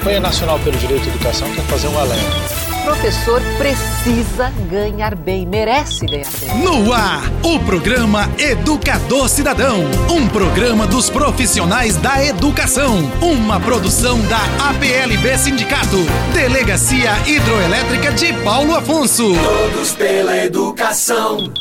Campanha Nacional pelo Direito à Educação quer fazer um alerta. Professor precisa ganhar bem, merece ganhar bem. No ar, o programa Educador Cidadão, um programa dos profissionais da educação, uma produção da APLB Sindicato, Delegacia Hidroelétrica de Paulo Afonso. Todos pela educação.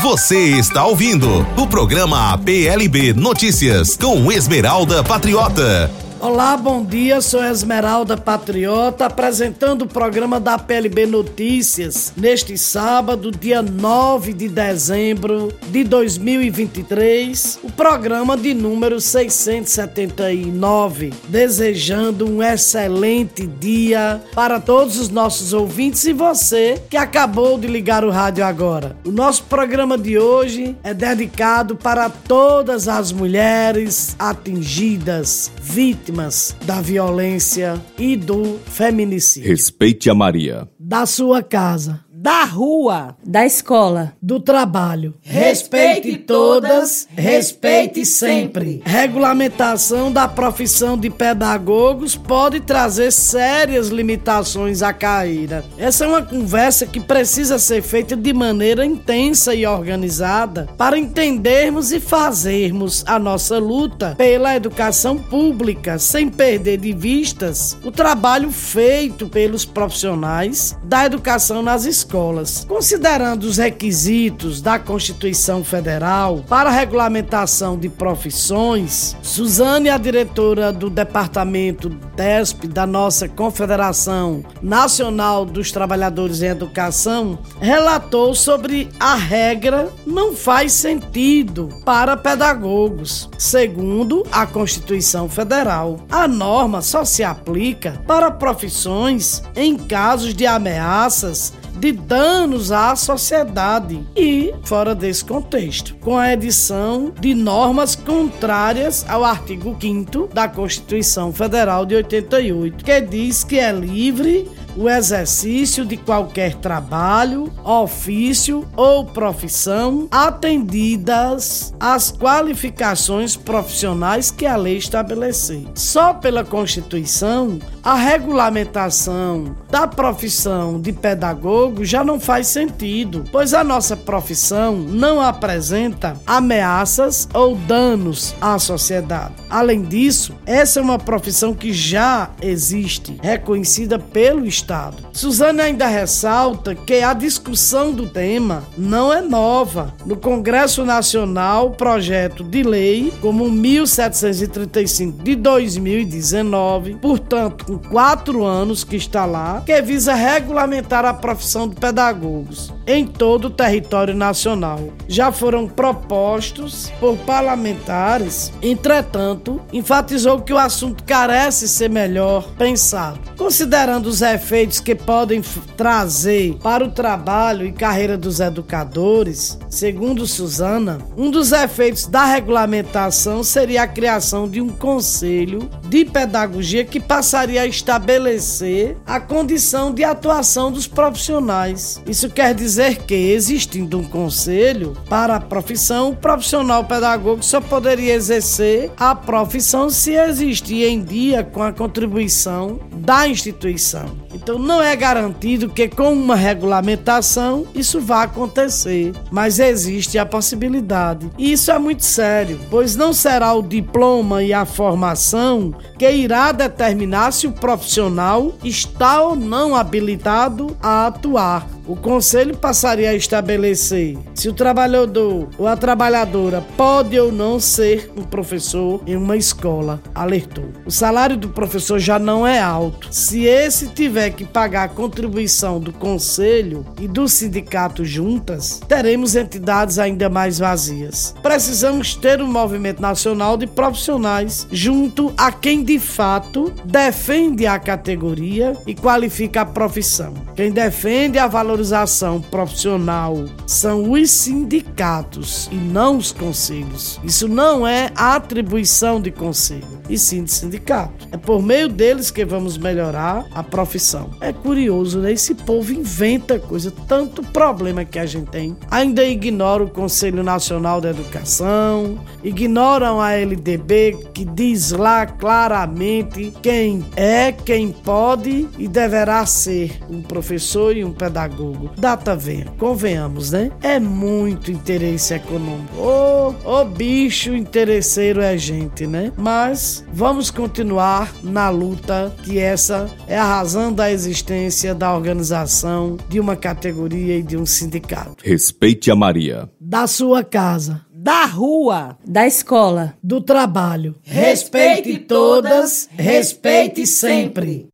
Você está ouvindo o programa APLB Notícias com Esmeralda Patriota. Olá, bom dia. Sou Esmeralda Patriota, apresentando o programa da PLB Notícias neste sábado, dia 9 de dezembro de 2023, o programa de número 679. Desejando um excelente dia para todos os nossos ouvintes e você que acabou de ligar o rádio agora. O nosso programa de hoje é dedicado para todas as mulheres atingidas, vítimas vítimas da violência e do feminicídio. Respeite a Maria. Da sua casa da rua, da escola, do trabalho. Respeite todas, respeite sempre. Regulamentação da profissão de pedagogos pode trazer sérias limitações à carreira. Essa é uma conversa que precisa ser feita de maneira intensa e organizada para entendermos e fazermos a nossa luta pela educação pública, sem perder de vistas o trabalho feito pelos profissionais da educação nas escolas escolas. Considerando os requisitos da Constituição Federal para a regulamentação de profissões, Suzane, a diretora do Departamento DESP da nossa Confederação Nacional dos Trabalhadores em Educação, relatou sobre a regra não faz sentido para pedagogos. Segundo a Constituição Federal, a norma só se aplica para profissões em casos de ameaças de danos à sociedade e fora desse contexto, com a edição de normas contrárias ao artigo 5 da Constituição Federal de 88, que diz que é livre o exercício de qualquer trabalho, ofício ou profissão, atendidas as qualificações profissionais que a lei estabelecer. Só pela Constituição, a regulamentação da profissão de pedagogo já não faz sentido, pois a nossa profissão não apresenta ameaças ou danos à sociedade. Além disso, essa é uma profissão que já existe, reconhecida pelo Estado Estado. Suzane ainda ressalta que a discussão do tema não é nova. No Congresso Nacional, projeto de lei como 1735 de 2019, portanto, com quatro anos que está lá, que visa regulamentar a profissão de pedagogos em todo o território nacional. Já foram propostos por parlamentares, entretanto, enfatizou que o assunto carece ser melhor pensado, considerando os efeitos que podem trazer para o trabalho e carreira dos educadores. Segundo Suzana, um dos efeitos da regulamentação seria a criação de um conselho de pedagogia que passaria a estabelecer a condição de atuação dos profissionais. Isso quer dizer dizer que, existindo um conselho para a profissão, o profissional pedagogo só poderia exercer a profissão se existir em dia com a contribuição da instituição. Então não é garantido que com uma regulamentação isso vá acontecer, mas existe a possibilidade. E isso é muito sério, pois não será o diploma e a formação que irá determinar se o profissional está ou não habilitado a atuar. O conselho passaria a estabelecer se o trabalhador ou a trabalhadora pode ou não ser um professor em uma escola, alertou. O salário do professor já não é alto. Se esse tiver que pagar a contribuição do conselho e do sindicato juntas, teremos entidades ainda mais vazias. Precisamos ter um movimento nacional de profissionais junto a quem de fato defende a categoria e qualifica a profissão. Quem defende a valorização valorização profissional são os sindicatos e não os conselhos. Isso não é atribuição de conselho, e sim de sindicato. É por meio deles que vamos melhorar a profissão. É curioso, né? Esse povo inventa coisa, tanto problema que a gente tem. Ainda ignora o Conselho Nacional da Educação, ignoram a LDB que diz lá claramente quem é, quem pode e deverá ser um professor e um pedagogo. Data venha, convenhamos, né? É muito interesse econômico. Ô, oh, oh, bicho interesseiro é gente, né? Mas vamos continuar na luta que essa é a razão da existência da organização de uma categoria e de um sindicato. Respeite a Maria. Da sua casa da rua, da escola, do trabalho. Respeite todas, respeite sempre.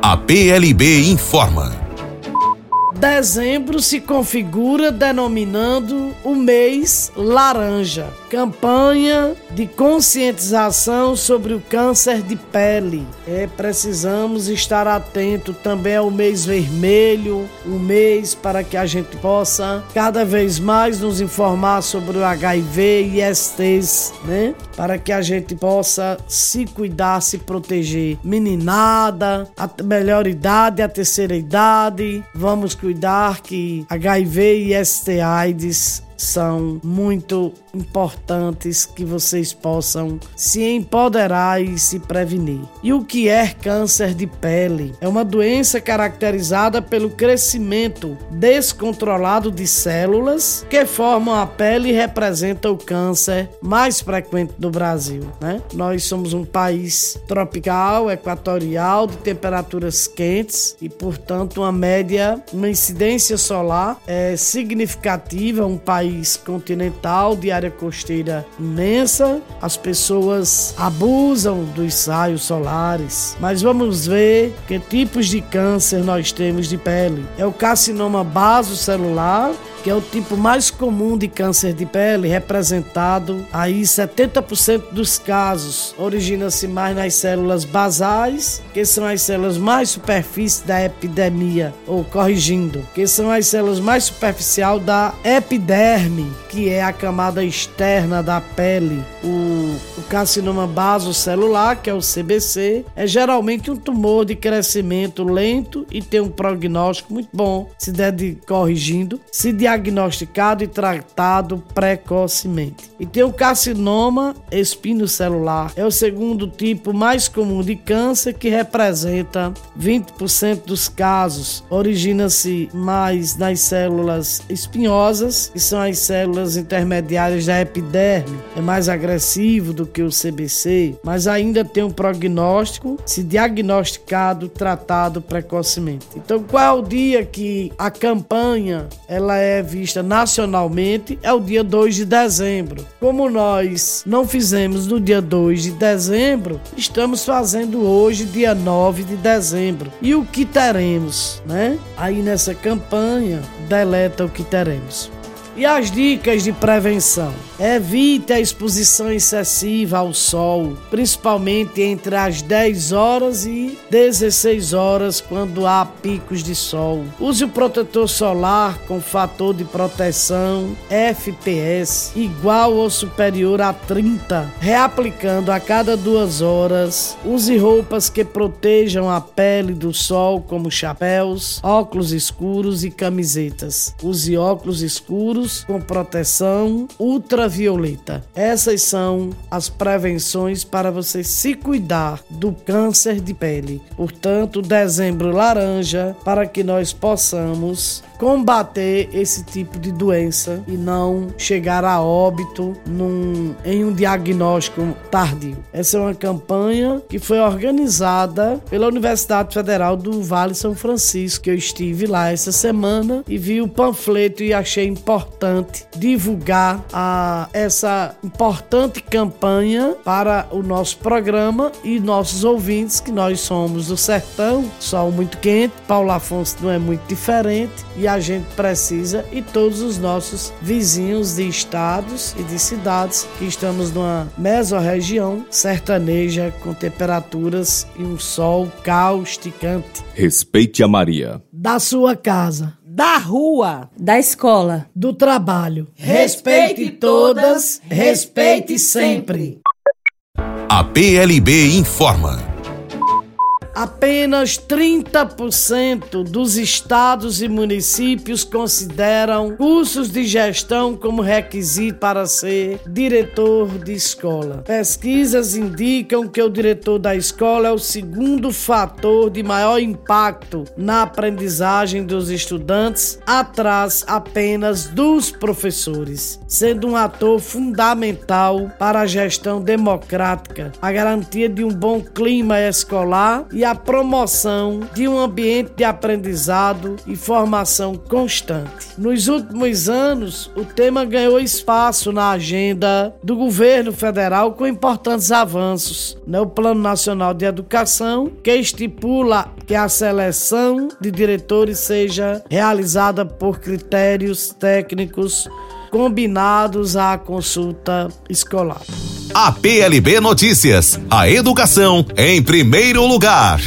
A PLB informa. Dezembro se configura denominando o mês laranja, campanha de conscientização sobre o câncer de pele. É, precisamos estar atento também ao mês vermelho, o mês para que a gente possa cada vez mais nos informar sobre o HIV e ISTs, né? Para que a gente possa se cuidar, se proteger. Meninada, a melhor idade, a terceira idade, vamos cuidar que HIV e ST AIDS são muito importantes que vocês possam se empoderar e se prevenir. E o que é câncer de pele? É uma doença caracterizada pelo crescimento descontrolado de células que formam a pele e representa o câncer mais frequente do Brasil. Né? Nós somos um país tropical, equatorial, de temperaturas quentes e, portanto, uma média, uma incidência solar é significativa, um país país continental de área costeira imensa, as pessoas abusam dos saios solares. Mas vamos ver que tipos de câncer nós temos de pele. É o carcinoma basocelular, que é o tipo mais comum de câncer de pele, representado aí 70% dos casos origina-se mais nas células basais, que são as células mais superfícies da epidemia, ou corrigindo, que são as células mais superficial da epiderme, que é a camada externa da pele. O, o carcinoma basocelular, que é o CBC, é geralmente um tumor de crescimento lento e tem um prognóstico muito bom, se der de corrigindo, se de diagnosticado e tratado precocemente. E tem o carcinoma espinocelular, é o segundo tipo mais comum de câncer que representa 20% dos casos. Origina-se mais nas células espinhosas, que são as células intermediárias da epiderme. É mais agressivo do que o CBC, mas ainda tem um prognóstico se diagnosticado, tratado precocemente. Então, qual é o dia que a campanha ela é vista nacionalmente é o dia 2 de dezembro. Como nós não fizemos no dia 2 de dezembro, estamos fazendo hoje, dia 9 de dezembro. E o que teremos, né? Aí nessa campanha, deleta o que teremos. E as dicas de prevenção? Evite a exposição excessiva ao sol, principalmente entre as 10 horas e 16 horas, quando há picos de sol. Use o protetor solar com fator de proteção FPS igual ou superior a 30, reaplicando a cada duas horas. Use roupas que protejam a pele do sol, como chapéus, óculos escuros e camisetas. Use óculos escuros com proteção ultravioleta. Essas são as prevenções para você se cuidar do câncer de pele. Portanto, dezembro laranja para que nós possamos combater esse tipo de doença e não chegar a óbito num, em um diagnóstico tardio. Essa é uma campanha que foi organizada pela Universidade Federal do Vale São Francisco. Eu estive lá essa semana e vi o panfleto e achei importante divulgar a, essa importante campanha para o nosso programa e nossos ouvintes, que nós somos do sertão, sol muito quente, Paulo Afonso não é muito diferente e a a gente precisa e todos os nossos vizinhos de estados e de cidades que estamos numa mesorregião sertaneja com temperaturas e um sol causticante. Respeite a Maria. da sua casa, da rua, da escola, do trabalho. Respeite todas, respeite sempre. A PLB informa. Apenas 30% dos estados e municípios consideram cursos de gestão como requisito para ser diretor de escola. Pesquisas indicam que o diretor da escola é o segundo fator de maior impacto na aprendizagem dos estudantes, atrás apenas dos professores, sendo um ator fundamental para a gestão democrática, a garantia de um bom clima escolar e a promoção de um ambiente de aprendizado e formação constante. Nos últimos anos, o tema ganhou espaço na agenda do governo federal com importantes avanços. No? Plano Nacional de Educação, que estipula que a seleção de diretores seja realizada por critérios técnicos combinados à consulta escolar. A PLB Notícias, a educação em primeiro lugar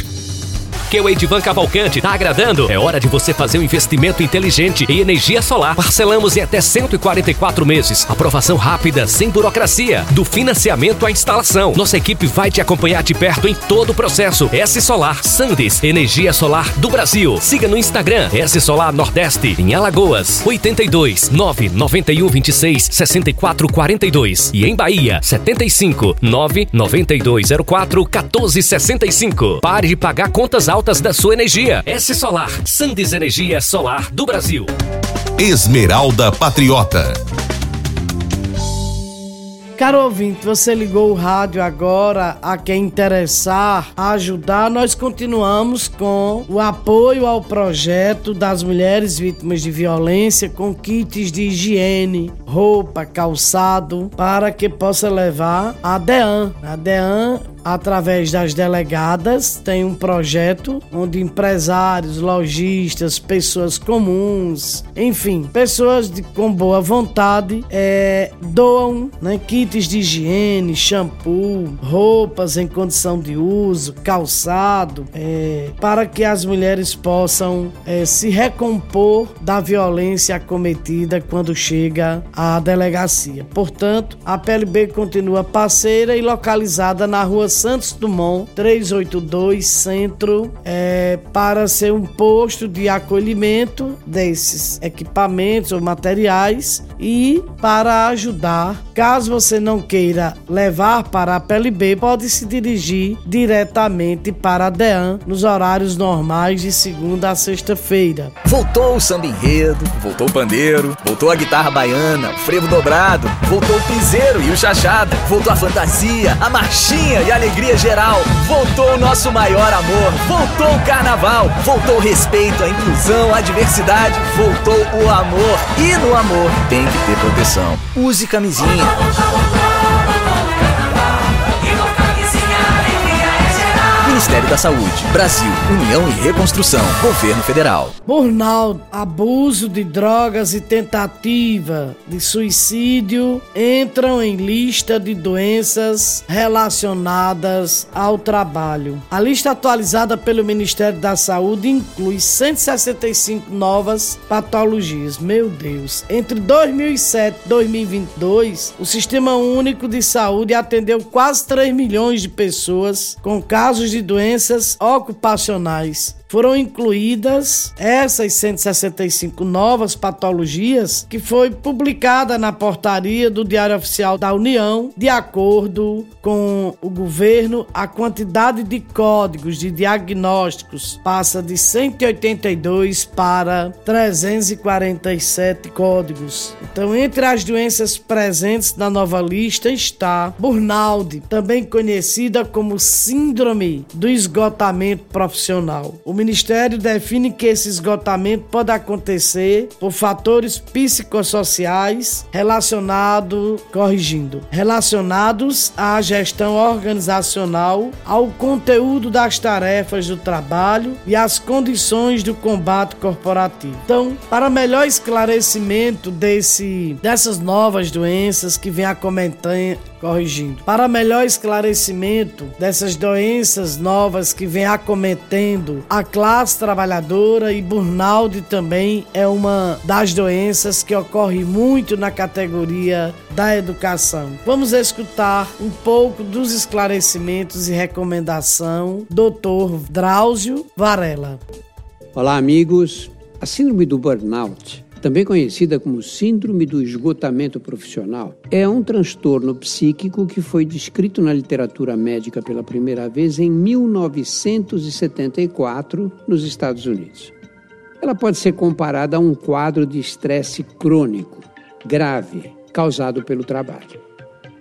que o Edivan Cavalcante tá agradando. É hora de você fazer um investimento inteligente em energia solar. Parcelamos em até 144 meses. Aprovação rápida, sem burocracia. Do financiamento à instalação. Nossa equipe vai te acompanhar de perto em todo o processo. S Solar Sandes, energia solar do Brasil. Siga no Instagram S Solar Nordeste, em Alagoas, 82 991 26 64 42 e em Bahia, 75 99204 1465. Pare de pagar contas altas altas da sua energia. S Solar, Sandes Energia Solar do Brasil. Esmeralda Patriota. Caro ouvinte, você ligou o rádio agora a quem interessar, ajudar. Nós continuamos com o apoio ao projeto das mulheres vítimas de violência com kits de higiene, roupa, calçado, para que possa levar a DEAN. A DEAN através das delegadas, tem um projeto onde empresários, lojistas, pessoas comuns, enfim, pessoas de, com boa vontade é, doam né, kits de higiene, shampoo, roupas em condição de uso, calçado, é, para que as mulheres possam é, se recompor da violência cometida quando chega à delegacia. Portanto, a PLB continua parceira e localizada na rua Santos Dumont 382 Centro é, para ser um posto de acolhimento desses equipamentos ou materiais e para ajudar. Caso você não queira levar para a PLB, pode se dirigir diretamente para a DEAN nos horários normais de segunda a sexta-feira. Voltou o samba enredo, voltou o pandeiro, voltou a guitarra baiana, o frevo dobrado, voltou o piseiro e o chachado, voltou a fantasia, a marchinha e a alegria geral. Voltou o nosso maior amor. Voltou o carnaval. Voltou o respeito, a inclusão, a diversidade. Voltou o amor. E no amor tem que ter proteção. Use camisinha. Ministério da Saúde, Brasil, União e Reconstrução, Governo Federal. Burnout, abuso de drogas e tentativa de suicídio entram em lista de doenças relacionadas ao trabalho. A lista atualizada pelo Ministério da Saúde inclui 165 novas patologias. Meu Deus. Entre 2007 e 2022, o Sistema Único de Saúde atendeu quase 3 milhões de pessoas com casos de doenças ocupacionais foram incluídas essas 165 novas patologias que foi publicada na portaria do Diário Oficial da União, de acordo com o governo, a quantidade de códigos de diagnósticos passa de 182 para 347 códigos. Então, entre as doenças presentes na nova lista está burnout, também conhecida como síndrome do esgotamento profissional. O Ministério define que esse esgotamento pode acontecer por fatores psicossociais relacionados, corrigindo, relacionados à gestão organizacional, ao conteúdo das tarefas do trabalho e às condições do combate corporativo. Então, para melhor esclarecimento desse, dessas novas doenças que vem acometendo corrigindo. Para melhor esclarecimento dessas doenças novas que vem acometendo a classe trabalhadora e burnout também é uma das doenças que ocorre muito na categoria da educação. Vamos escutar um pouco dos esclarecimentos e recomendação Dr. Drauzio Varela. Olá, amigos. A síndrome do burnout também conhecida como Síndrome do Esgotamento Profissional, é um transtorno psíquico que foi descrito na literatura médica pela primeira vez em 1974 nos Estados Unidos. Ela pode ser comparada a um quadro de estresse crônico, grave, causado pelo trabalho.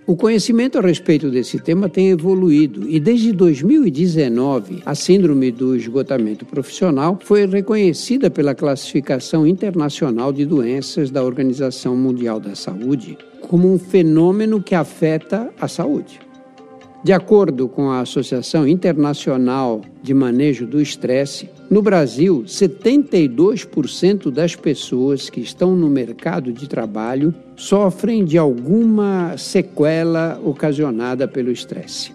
O conhecimento a respeito desse tema tem evoluído e desde 2019 a síndrome do esgotamento profissional foi reconhecida pela classificação internacional de doenças da Organização Mundial da Saúde como um fenômeno que afeta a saúde. De acordo com a Associação Internacional de Manejo do Estresse, no Brasil, 72% das pessoas que estão no mercado de trabalho sofrem de alguma sequela ocasionada pelo estresse.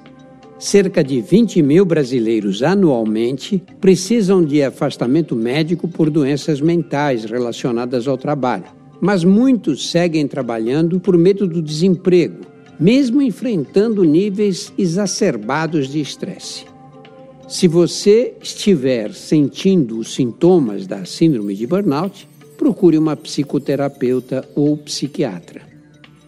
Cerca de 20 mil brasileiros anualmente precisam de afastamento médico por doenças mentais relacionadas ao trabalho, mas muitos seguem trabalhando por medo do desemprego mesmo enfrentando níveis exacerbados de estresse. Se você estiver sentindo os sintomas da síndrome de burnout, procure uma psicoterapeuta ou psiquiatra.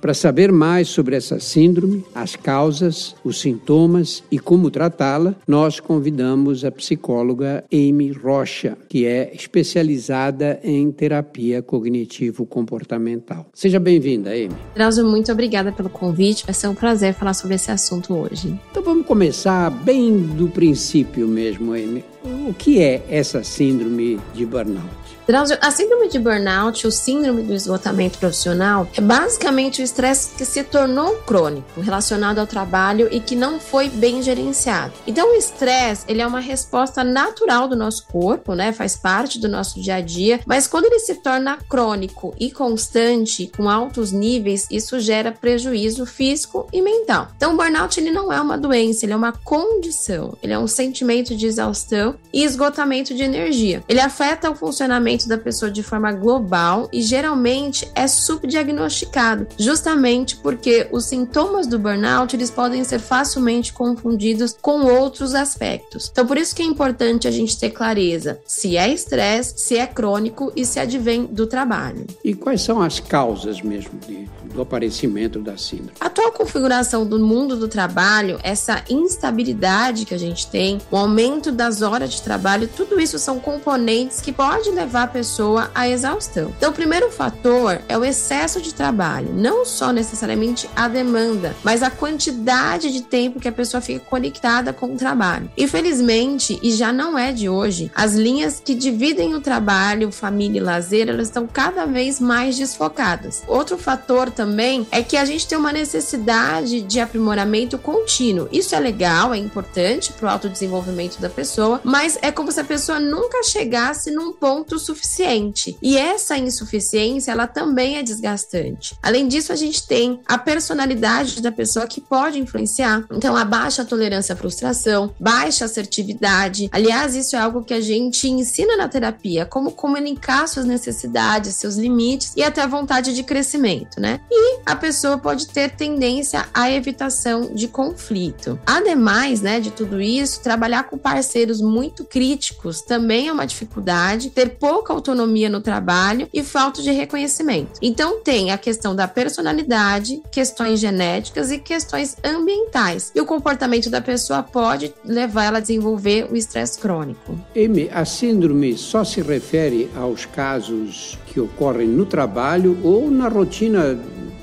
Para saber mais sobre essa síndrome, as causas, os sintomas e como tratá-la, nós convidamos a psicóloga Amy Rocha, que é especializada em terapia cognitivo-comportamental. Seja bem-vinda, Amy. Drauzio, muito obrigada pelo convite. Vai ser um prazer falar sobre esse assunto hoje. Então vamos começar bem do princípio mesmo, Amy. O que é essa síndrome de burnout? A síndrome de burnout, o síndrome do esgotamento profissional, é basicamente o estresse que se tornou crônico, relacionado ao trabalho e que não foi bem gerenciado. Então, o estresse, ele é uma resposta natural do nosso corpo, né? Faz parte do nosso dia a dia, mas quando ele se torna crônico e constante, com altos níveis, isso gera prejuízo físico e mental. Então, o burnout, ele não é uma doença, ele é uma condição, ele é um sentimento de exaustão e esgotamento de energia. Ele afeta o funcionamento da pessoa de forma global e geralmente é subdiagnosticado, justamente porque os sintomas do burnout eles podem ser facilmente confundidos com outros aspectos. Então, por isso que é importante a gente ter clareza se é estresse, se é crônico e se advém do trabalho. E quais são as causas mesmo de, do aparecimento da síndrome? A atual configuração do mundo do trabalho, essa instabilidade que a gente tem, o aumento das horas de trabalho, tudo isso são componentes que podem levar a pessoa à exaustão. Então, o primeiro fator é o excesso de trabalho, não só necessariamente a demanda, mas a quantidade de tempo que a pessoa fica conectada com o trabalho. Infelizmente, e já não é de hoje, as linhas que dividem o trabalho, família e lazer, elas estão cada vez mais desfocadas. Outro fator também é que a gente tem uma necessidade de aprimoramento contínuo. Isso é legal, é importante para o autodesenvolvimento da pessoa, mas é como se a pessoa nunca chegasse num ponto suficiente suficiente. E essa insuficiência, ela também é desgastante. Além disso, a gente tem a personalidade da pessoa que pode influenciar. Então, a baixa tolerância à frustração, baixa assertividade. Aliás, isso é algo que a gente ensina na terapia, como comunicar suas necessidades, seus limites e até a vontade de crescimento, né? E a pessoa pode ter tendência à evitação de conflito. Ademais, né, de tudo isso, trabalhar com parceiros muito críticos também é uma dificuldade. Ter pouco pouca autonomia no trabalho e falta de reconhecimento. Então tem a questão da personalidade, questões genéticas e questões ambientais. E o comportamento da pessoa pode levar ela a desenvolver o estresse crônico. Amy, a síndrome só se refere aos casos que ocorrem no trabalho ou na rotina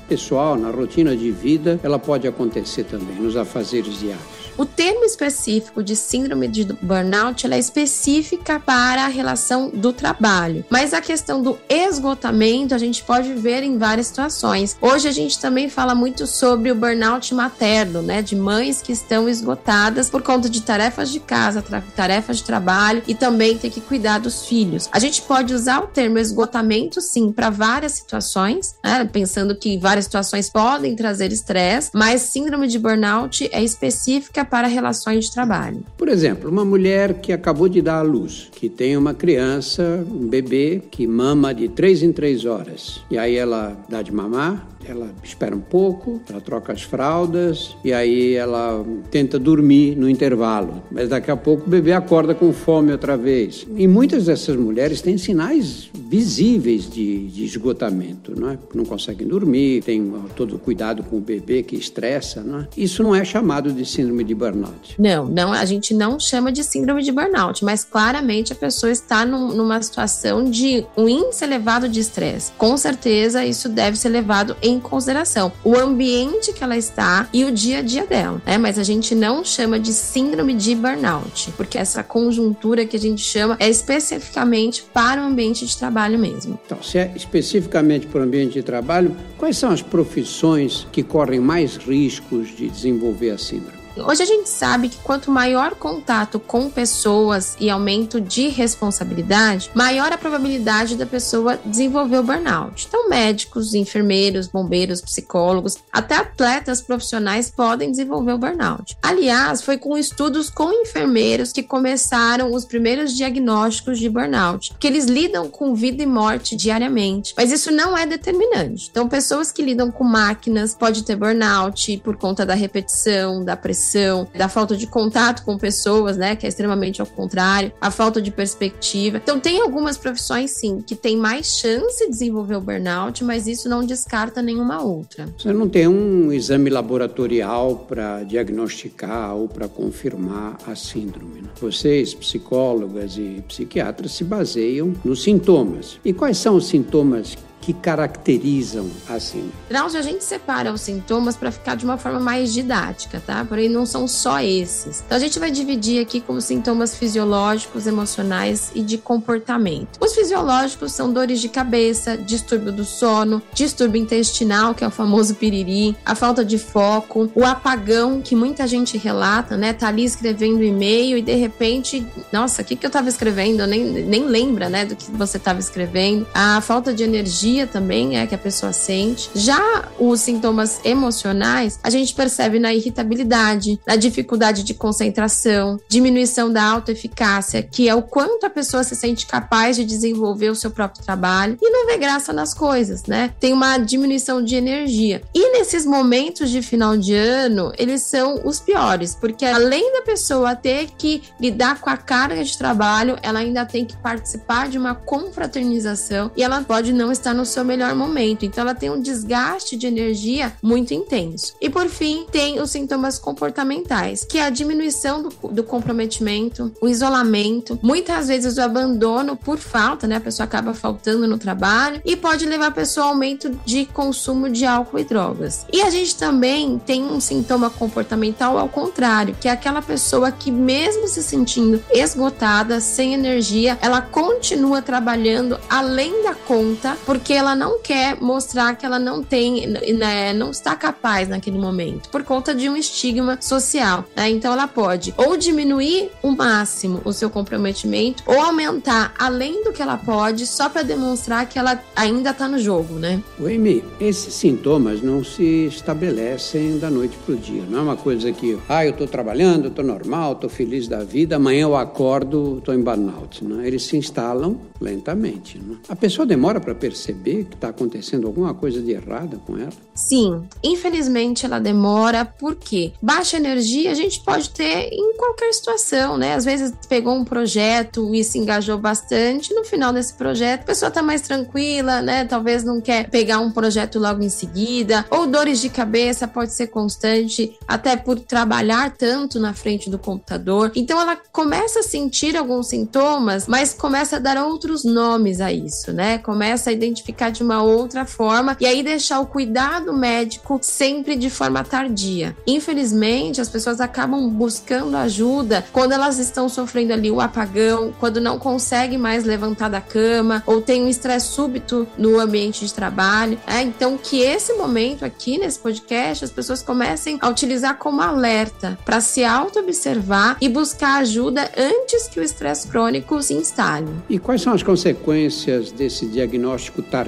pessoal, na rotina de vida, ela pode acontecer também nos afazeres diários. O termo específico de síndrome de burnout é específica para a relação do trabalho, mas a questão do esgotamento a gente pode ver em várias situações. Hoje a gente também fala muito sobre o burnout materno, né, de mães que estão esgotadas por conta de tarefas de casa, tarefas de trabalho e também ter que cuidar dos filhos. A gente pode usar o termo esgotamento sim para várias situações, né, pensando que várias situações podem trazer estresse, mas síndrome de burnout é específica para relações de trabalho. Por exemplo, uma mulher que acabou de dar à luz, que tem uma criança, um bebê, que mama de três em três horas. E aí ela dá de mamar, ela espera um pouco, ela troca as fraldas e aí ela tenta dormir no intervalo. Mas daqui a pouco o bebê acorda com fome outra vez. E muitas dessas mulheres têm sinais visíveis de, de esgotamento, não é? Não conseguem dormir, tem todo o cuidado com o bebê que estressa, não é? Isso não é chamado de síndrome de burnout. Não, não, a gente não chama de síndrome de burnout, mas claramente a pessoa está num, numa situação de um índice elevado de estresse. Com certeza isso deve ser levado em consideração. O ambiente que ela está e o dia a dia dela, né? Mas a gente não chama de síndrome de burnout, porque essa conjuntura que a gente chama é especificamente para o ambiente de trabalho mesmo. Então, se é especificamente para o ambiente de trabalho, quais são as profissões que correm mais riscos de desenvolver a síndrome? Hoje a gente sabe que quanto maior contato com pessoas e aumento de responsabilidade, maior a probabilidade da pessoa desenvolver o burnout. Então, médicos, enfermeiros, bombeiros, psicólogos, até atletas profissionais podem desenvolver o burnout. Aliás, foi com estudos com enfermeiros que começaram os primeiros diagnósticos de burnout, que eles lidam com vida e morte diariamente, mas isso não é determinante. Então, pessoas que lidam com máquinas podem ter burnout por conta da repetição, da pressão depressão, da falta de contato com pessoas, né, que é extremamente ao contrário, a falta de perspectiva. Então tem algumas profissões sim que tem mais chance de desenvolver o burnout, mas isso não descarta nenhuma outra. Você não tem um exame laboratorial para diagnosticar ou para confirmar a síndrome. Né? Vocês, psicólogas e psiquiatras, se baseiam nos sintomas. E quais são os sintomas que caracterizam a síndrome? Drauzio, a gente separa os sintomas para ficar de uma forma mais didática, tá? Porém, não são só esses. Então, a gente vai dividir aqui como sintomas fisiológicos, emocionais e de comportamento. Os fisiológicos são dores de cabeça, distúrbio do sono, distúrbio intestinal, que é o famoso piriri, a falta de foco, o apagão, que muita gente relata, né? Tá ali escrevendo e-mail e de repente, nossa, o que, que eu tava escrevendo? nem, nem lembra, né, do que você tava escrevendo. A falta de energia também é que a pessoa sente. Já os sintomas emocionais, a gente percebe na irritabilidade, na dificuldade de concentração, diminuição da autoeficácia, que é o quanto a pessoa se sente capaz de desenvolver o seu próprio trabalho e não vê graça nas coisas, né? Tem uma diminuição de energia. E nesses momentos de final de ano, eles são os piores, porque além da pessoa ter que lidar com a carga de trabalho, ela ainda tem que participar de uma confraternização e ela pode não estar no seu melhor momento. Então ela tem um desgaste de energia muito intenso. E por fim, tem os sintomas comportamentais, que é a diminuição do, do comprometimento, o isolamento, muitas vezes o abandono por falta, né? A pessoa acaba faltando no trabalho e pode levar a pessoa ao aumento de consumo de álcool e drogas. E a gente também tem um sintoma comportamental ao contrário, que é aquela pessoa que mesmo se sentindo esgotada, sem energia, ela continua trabalhando além da conta, porque porque ela não quer mostrar que ela não tem, né, não está capaz naquele momento, por conta de um estigma social. Né? Então ela pode ou diminuir o máximo o seu comprometimento ou aumentar além do que ela pode, só para demonstrar que ela ainda está no jogo, né? O Amy, esses sintomas não se estabelecem da noite para o dia. Não é uma coisa que, ah, eu estou trabalhando, estou normal, estou feliz da vida, amanhã eu acordo, estou em burnout. Né? Eles se instalam lentamente. Né? A pessoa demora para perceber perceber que está acontecendo alguma coisa de errada com ela? Sim, infelizmente ela demora porque baixa energia a gente pode ter em qualquer situação, né? Às vezes pegou um projeto e se engajou bastante, no final desse projeto a pessoa está mais tranquila, né? Talvez não quer pegar um projeto logo em seguida, ou dores de cabeça pode ser constante, até por trabalhar tanto na frente do computador. Então ela começa a sentir alguns sintomas, mas começa a dar outros nomes a isso, né? Começa a identificar de uma outra forma e aí deixar o cuidado médico sempre de forma tardia. Infelizmente, as pessoas acabam buscando ajuda quando elas estão sofrendo ali o apagão, quando não conseguem mais levantar da cama ou tem um estresse súbito no ambiente de trabalho. É, então, que esse momento aqui nesse podcast as pessoas comecem a utilizar como alerta para se auto-observar e buscar ajuda antes que o estresse crônico se instale. E quais são as consequências desse diagnóstico tardio,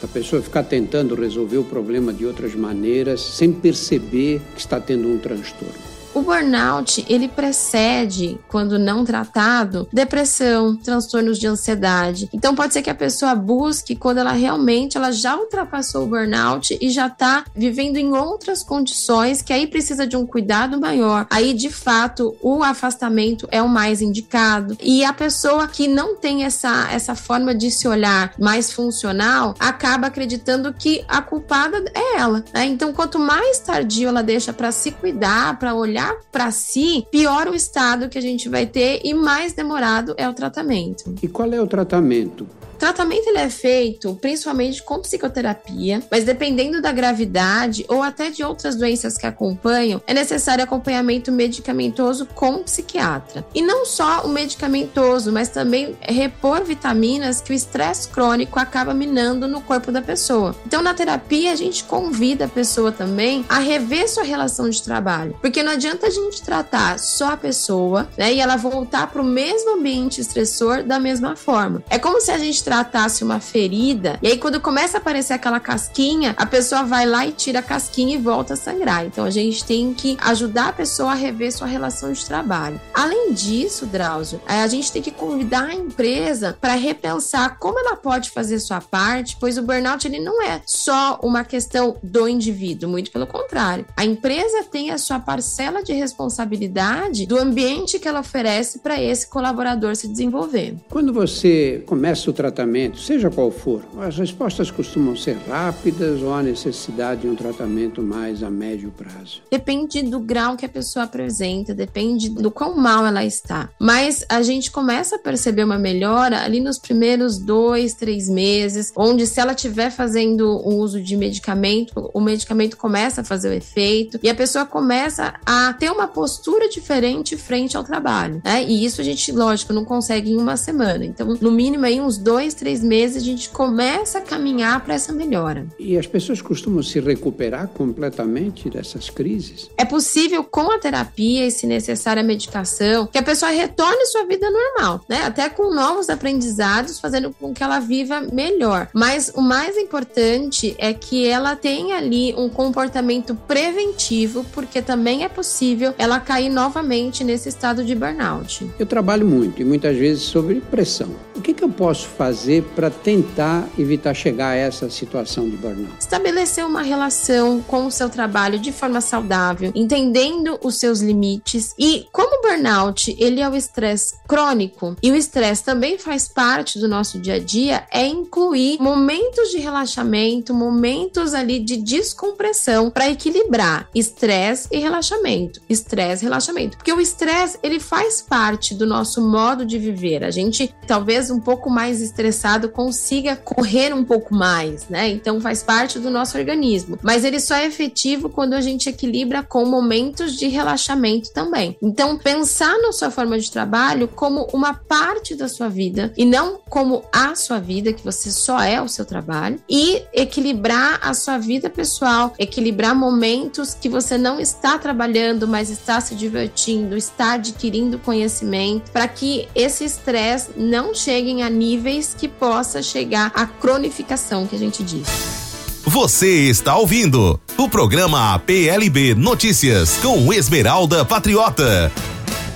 da pessoa ficar tentando resolver o problema de outras maneiras sem perceber que está tendo um transtorno. O burnout, ele precede, quando não tratado, depressão, transtornos de ansiedade. Então pode ser que a pessoa busque quando ela realmente ela já ultrapassou o burnout e já está vivendo em outras condições que aí precisa de um cuidado maior. Aí, de fato, o afastamento é o mais indicado. E a pessoa que não tem essa, essa forma de se olhar mais funcional acaba acreditando que a culpada é ela. Né? Então, quanto mais tardio ela deixa para se cuidar, para olhar para si, pior o estado que a gente vai ter e mais demorado é o tratamento. E qual é o tratamento? Tratamento ele é feito principalmente com psicoterapia, mas dependendo da gravidade ou até de outras doenças que acompanham, é necessário acompanhamento medicamentoso com psiquiatra. E não só o medicamentoso, mas também repor vitaminas que o estresse crônico acaba minando no corpo da pessoa. Então, na terapia, a gente convida a pessoa também a rever sua relação de trabalho, porque não adianta a gente tratar só a pessoa né, e ela voltar para o mesmo ambiente estressor da mesma forma. É como se a gente tratasse uma ferida, e aí quando começa a aparecer aquela casquinha, a pessoa vai lá e tira a casquinha e volta a sangrar. Então a gente tem que ajudar a pessoa a rever sua relação de trabalho. Além disso, Drauzio, é, a gente tem que convidar a empresa para repensar como ela pode fazer sua parte, pois o burnout ele não é só uma questão do indivíduo, muito pelo contrário. A empresa tem a sua parcela de responsabilidade do ambiente que ela oferece para esse colaborador se desenvolver. Quando você começa o tratamento tratamento, seja qual for, as respostas costumam ser rápidas ou há necessidade de um tratamento mais a médio prazo? Depende do grau que a pessoa apresenta, depende do quão mal ela está. Mas a gente começa a perceber uma melhora ali nos primeiros dois, três meses, onde se ela estiver fazendo o uso de medicamento, o medicamento começa a fazer o efeito e a pessoa começa a ter uma postura diferente frente ao trabalho. Né? E isso a gente, lógico, não consegue em uma semana. Então, no mínimo aí uns dois dois, três meses, a gente começa a caminhar para essa melhora. E as pessoas costumam se recuperar completamente dessas crises? É possível, com a terapia e, se necessária, a medicação, que a pessoa retorne sua vida normal, né? Até com novos aprendizados, fazendo com que ela viva melhor. Mas o mais importante é que ela tenha ali um comportamento preventivo, porque também é possível ela cair novamente nesse estado de burnout. Eu trabalho muito e muitas vezes sobre pressão. O que, que eu posso fazer? Fazer para tentar evitar chegar a essa situação de burnout? Estabelecer uma relação com o seu trabalho de forma saudável, entendendo os seus limites e como o burnout ele é o estresse crônico e o estresse também faz parte do nosso dia a dia, é incluir momentos de relaxamento, momentos ali de descompressão para equilibrar estresse e relaxamento, estresse relaxamento, porque o estresse ele faz parte do nosso modo de viver. A gente talvez um pouco mais estressado consiga correr um pouco mais, né? Então faz parte do nosso organismo. Mas ele só é efetivo quando a gente equilibra com momentos de relaxamento também. Então pensar na sua forma de trabalho como uma parte da sua vida e não como a sua vida, que você só é o seu trabalho, e equilibrar a sua vida pessoal, equilibrar momentos que você não está trabalhando, mas está se divertindo, está adquirindo conhecimento, para que esse estresse não chegue a níveis que possa chegar à cronificação que a gente diz. Você está ouvindo o programa PLB Notícias com Esmeralda Patriota.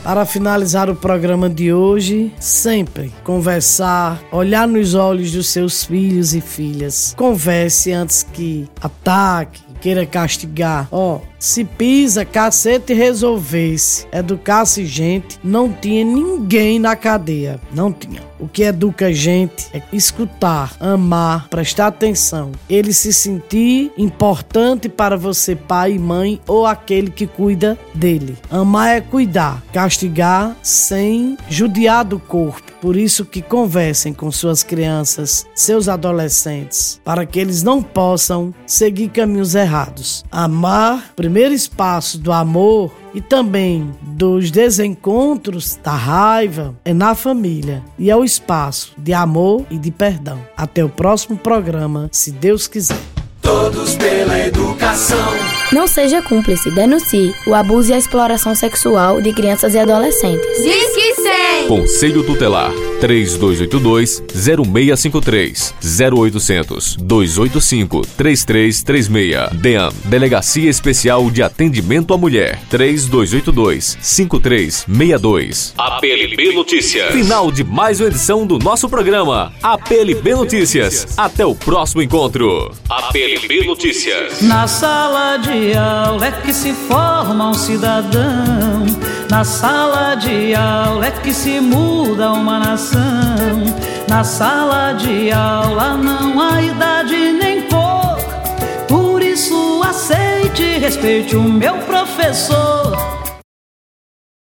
Para finalizar o programa de hoje, sempre conversar, olhar nos olhos dos seus filhos e filhas. Converse antes que ataque, queira castigar. Ó, oh, se pisa, cacete resolvesse, educasse gente, não tinha ninguém na cadeia. Não tinha. O que educa gente é escutar, amar, prestar atenção. Ele se sentir importante para você, pai e mãe, ou aquele que cuida dele. Amar é cuidar, castigar sem judiar do corpo. Por isso que conversem com suas crianças, seus adolescentes, para que eles não possam seguir caminhos errados. Amar, primeiro espaço do amor e também dos desencontros, da raiva, é na família e é o espaço de amor e de perdão. Até o próximo programa, se Deus quiser. Todos pela educação. Não seja cúmplice, denuncie o abuso e a exploração sexual de crianças e adolescentes. Diz que 100 Conselho Tutelar 3282-0653 0800 285 3336 DEAM Delegacia Especial de Atendimento à Mulher 3282 5362 APLB Notícias. Final de mais uma edição do nosso programa APLB Notícias. Até o próximo encontro. APLB Notícias. Na sala de aula é que se forma um cidadão. Na sala de aula é que se muda uma nação. Na sala de aula não há idade nem cor. Por isso aceite e respeite o meu professor.